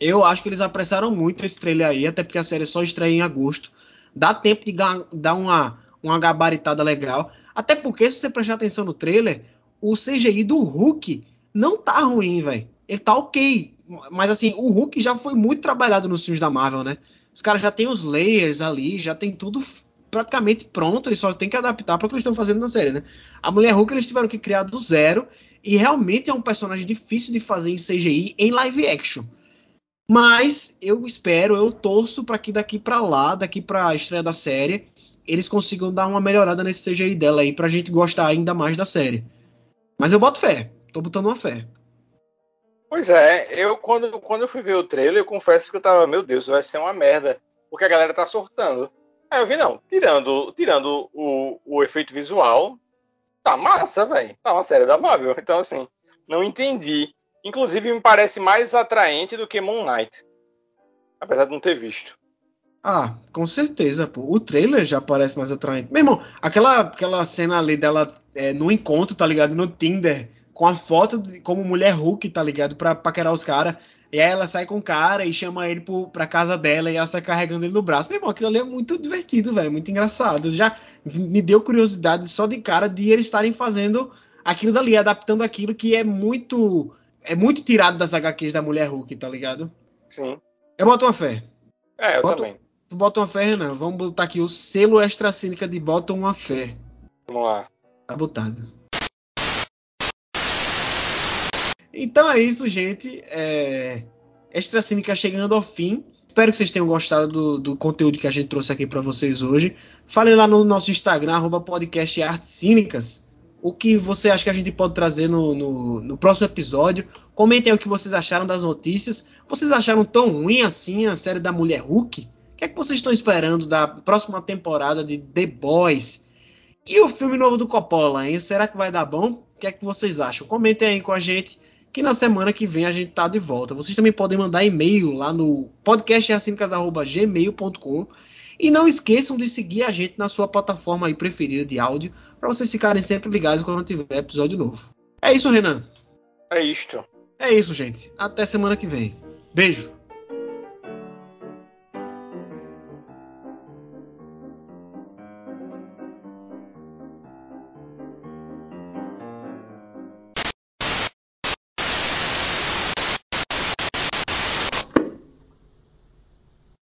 Eu acho que eles apressaram muito esse trailer aí, até porque a série só estreia em agosto. Dá tempo de dar uma, uma gabaritada legal. Até porque, se você prestar atenção no trailer, o CGI do Hulk não tá ruim, velho. Ele tá ok. Mas assim, o Hulk já foi muito trabalhado nos filmes da Marvel, né? Os caras já tem os layers ali, já tem tudo praticamente pronto, eles só tem que adaptar para o que eles estão fazendo na série, né? A Mulher Hulk eles tiveram que criar do zero e realmente é um personagem difícil de fazer em CGI em live action. Mas eu espero, eu torço para que daqui para lá, daqui para a estreia da série, eles consigam dar uma melhorada nesse CGI dela aí pra gente gostar ainda mais da série. Mas eu boto fé, tô botando uma fé. Pois é, eu quando, quando eu fui ver o trailer, eu confesso que eu tava, meu Deus, vai ser uma merda, porque a galera tá sortando. Aí eu vi, não, tirando, tirando o, o efeito visual, tá massa, velho. Tá uma série da Marvel. Então, assim, não entendi Inclusive, me parece mais atraente do que Moon Knight. Apesar de não ter visto. Ah, com certeza, pô. O trailer já parece mais atraente. Meu irmão, aquela, aquela cena ali dela é, no encontro, tá ligado? No Tinder, com a foto de, como mulher Hulk, tá ligado? Pra paquerar os caras. E aí ela sai com o cara e chama ele pro, pra casa dela e ela sai carregando ele no braço. Meu irmão, aquilo ali é muito divertido, velho. Muito engraçado. Já me deu curiosidade só de cara de eles estarem fazendo aquilo dali, adaptando aquilo que é muito é muito tirado das HQs da Mulher Hulk, tá ligado? Sim. Eu boto uma fé. É, eu boto, também. Tu bota uma fé, Renan? Vamos botar aqui o selo extra cínica de bota uma fé. Vamos lá. Tá botado. Então é isso, gente. É... Extra Cínica chegando ao fim. Espero que vocês tenham gostado do, do conteúdo que a gente trouxe aqui para vocês hoje. Falem lá no nosso Instagram, arroba podcast Artes Cínicas o que você acha que a gente pode trazer no, no, no, próximo episódio. Comentem o que vocês acharam das notícias. Vocês acharam tão ruim assim a série da Mulher Hulk? O que é que vocês estão esperando da próxima temporada de The Boys? E o filme novo do Coppola, hein? Será que vai dar bom? O que é que vocês acham? Comentem aí com a gente que na semana que vem a gente tá de volta. Vocês também podem mandar e-mail lá no podcastarcinicas.gmail.com e não esqueçam de seguir a gente na sua plataforma aí preferida de áudio para vocês ficarem sempre ligados quando tiver episódio novo. É isso, Renan. É isto. É isso, gente. Até semana que vem. Beijo.